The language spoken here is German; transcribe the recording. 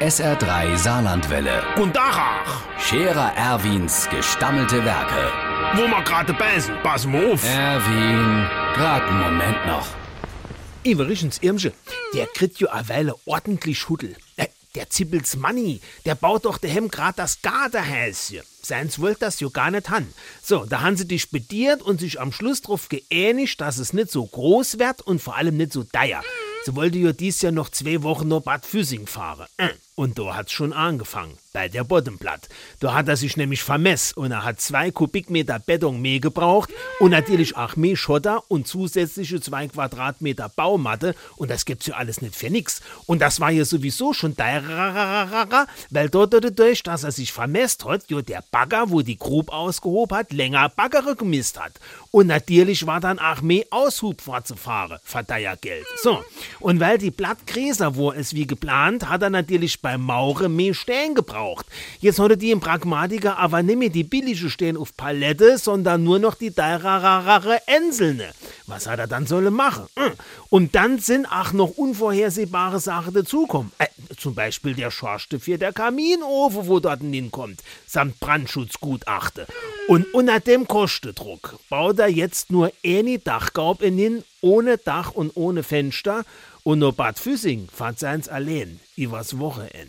SR3 Saarlandwelle. Und Dachach, Scherer Erwins gestammelte Werke. wo wir gerade beißen, pass mal auf. Erwin, grad einen Moment noch. Iverichens Irmsche, der kriegt jo a Weile ordentlich Huddel. Äh, Der Zippels Manni, der baut doch daheim grad das Gartenhäuschen. Seins wollt das jo gar nicht han. So, da han sie dich bediert und sich am Schluss drauf geähnigt, dass es nicht so groß wird und vor allem nicht so teuer. Sie wollte jo dies Jahr noch zwei Wochen nach Bad Füssing fahren. Äh, Und da hat's schon angefangen, bei der Boddenplatt. Da hat er sich nämlich vermess und er hat zwei Kubikmeter Beton mehr gebraucht und natürlich auch mehr Schotter und zusätzliche zwei Quadratmeter Baumatte und das gibt's ja alles nicht für nix. Und das war ja sowieso schon teurer, weil dort dadurch, dass er sich vermesst hat, jo der Bagger, wo die Grub ausgehoben hat, länger Baggere gemisst hat. Und natürlich war dann auch mehr Aushub fortzufahren, Geld. So, und weil die Blattgräser wo es wie geplant, hat er natürlich beim Mauren mehr Stellen gebraucht. Jetzt hatte die im Pragmatiker aber nicht mehr die billige Stellen auf Palette, sondern nur noch die teurere Enselne. Was hat er dann sollen machen? Hm. Und dann sind auch noch unvorhersehbare Sachen dazukommen. Äh, zum Beispiel der Schorste für der Kaminofen, wo dort hinkommt, samt Brandschutzgutachte. Und unter dem Kostendruck baut er jetzt nur eine Dachgaub in hin, ohne Dach und ohne Fenster. Und nur Bad Füssing fand seins allein, übers Wochenende.